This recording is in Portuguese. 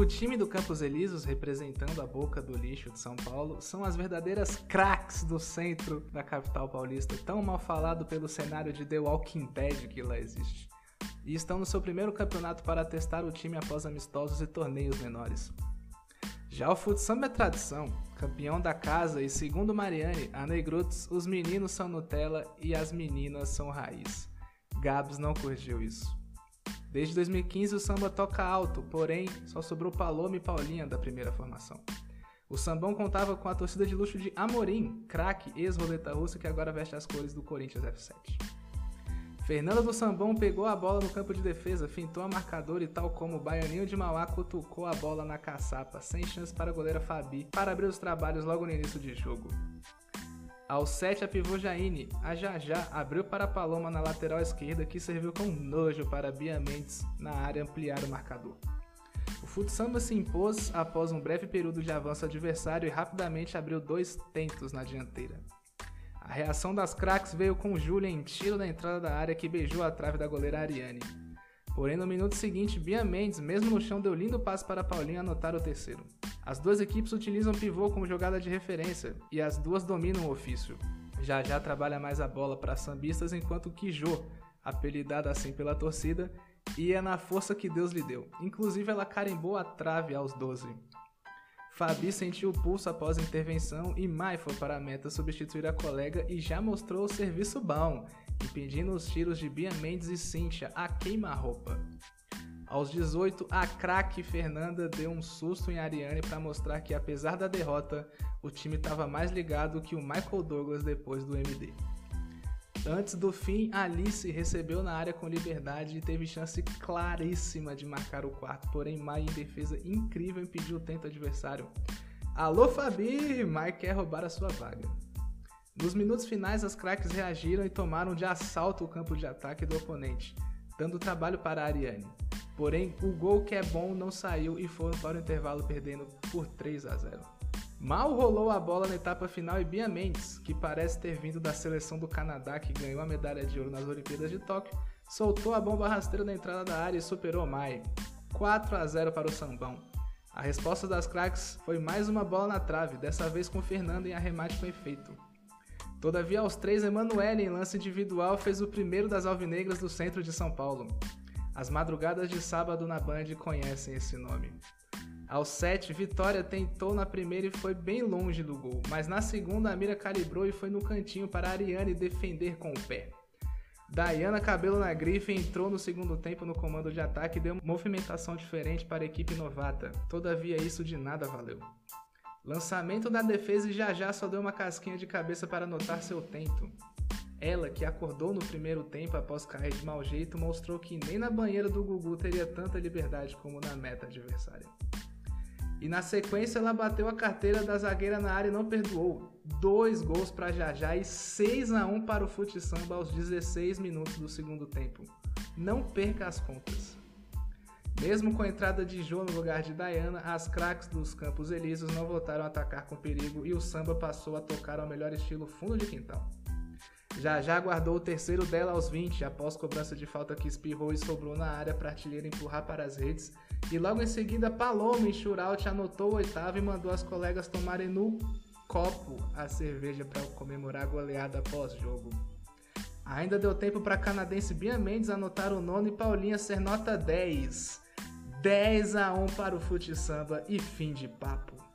O time do Campos Elíseos, representando a boca do lixo de São Paulo, são as verdadeiras craques do centro da capital paulista, tão mal falado pelo cenário de The Walking Dead que lá existe. E estão no seu primeiro campeonato para testar o time após amistosos e torneios menores. Já o futsal é tradição, campeão da casa e segundo Mariane, a Negruts, os meninos são Nutella e as meninas são raiz. Gabs não curtiu isso. Desde 2015 o samba toca alto, porém só sobrou Paloma e Paulinha da primeira formação. O sambão contava com a torcida de luxo de Amorim, craque ex-roleta russa que agora veste as cores do Corinthians F7. Fernanda do Sambão pegou a bola no campo de defesa, fintou a marcador e tal como o baianinho de Mauá cutucou a bola na caçapa, sem chance para a goleira Fabi, para abrir os trabalhos logo no início de jogo. Ao 7, a pivô Jaine, a Jajá abriu para Paloma na lateral esquerda, que serviu com nojo para Bia Mendes na área ampliar o marcador. O futsamba se impôs após um breve período de avanço adversário e rapidamente abriu dois tentos na dianteira. A reação das craques veio com Júlia em tiro na entrada da área que beijou a trave da goleira Ariane. Porém, no minuto seguinte, Bia Mendes, mesmo no chão, deu lindo passe para Paulinho anotar o terceiro. As duas equipes utilizam pivô como jogada de referência e as duas dominam o ofício. Já já trabalha mais a bola para sambistas, enquanto Kijô, apelidada assim pela torcida, ia na força que Deus lhe deu. Inclusive, ela carimbou a trave aos 12. Fabi sentiu o pulso após a intervenção e Mai foi para a meta substituir a colega e já mostrou o serviço bom, impedindo os tiros de Bia Mendes e Cíntia a queima-roupa. Aos 18, a craque Fernanda deu um susto em Ariane para mostrar que, apesar da derrota, o time estava mais ligado que o Michael Douglas depois do MD. Antes do fim, Alice recebeu na área com liberdade e teve chance claríssima de marcar o quarto, porém Mai, em defesa incrível, impediu o tento adversário. Alô Fabi! Mai quer roubar a sua vaga. Nos minutos finais, as craques reagiram e tomaram de assalto o campo de ataque do oponente, dando trabalho para a Ariane. Porém, o gol que é bom não saiu e foram para o intervalo perdendo por 3 a 0. Mal rolou a bola na etapa final e Bia Mendes, que parece ter vindo da seleção do Canadá que ganhou a medalha de ouro nas Olimpíadas de Tóquio, soltou a bomba rasteira na entrada da área e superou Mai. 4 a 0 para o Sambão. A resposta das craques foi mais uma bola na trave, dessa vez com Fernando em arremate com efeito. Todavia, aos três, Emanuele, em lance individual, fez o primeiro das alvinegras do centro de São Paulo. As madrugadas de sábado na Band conhecem esse nome. Aos 7, Vitória tentou na primeira e foi bem longe do gol, mas na segunda a mira calibrou e foi no cantinho para Ariane defender com o pé. Dayana Cabelo na grife entrou no segundo tempo no comando de ataque e deu movimentação diferente para a equipe novata. Todavia isso de nada valeu. Lançamento da defesa e já já só deu uma casquinha de cabeça para anotar seu tento. Ela, que acordou no primeiro tempo após cair de mau jeito, mostrou que nem na banheira do Gugu teria tanta liberdade como na meta adversária. E na sequência ela bateu a carteira da zagueira na área e não perdoou. Dois gols para Jajá e 6 a 1 para o Fute Samba aos 16 minutos do segundo tempo. Não perca as contas. Mesmo com a entrada de Jô no lugar de Diana, as craques dos Campos Elíseos não voltaram a atacar com perigo e o samba passou a tocar ao melhor estilo fundo de quintal. Já já guardou o terceiro dela aos 20, após cobrança de falta que espirrou e sobrou na área para artilheiro empurrar para as redes. E logo em seguida, Paloma em shootout anotou o oitavo e mandou as colegas tomarem no copo a cerveja para comemorar a goleada pós-jogo. Ainda deu tempo para a canadense Bia Mendes anotar o nono e Paulinha ser nota 10. 10 a 1 para o fute samba e fim de papo.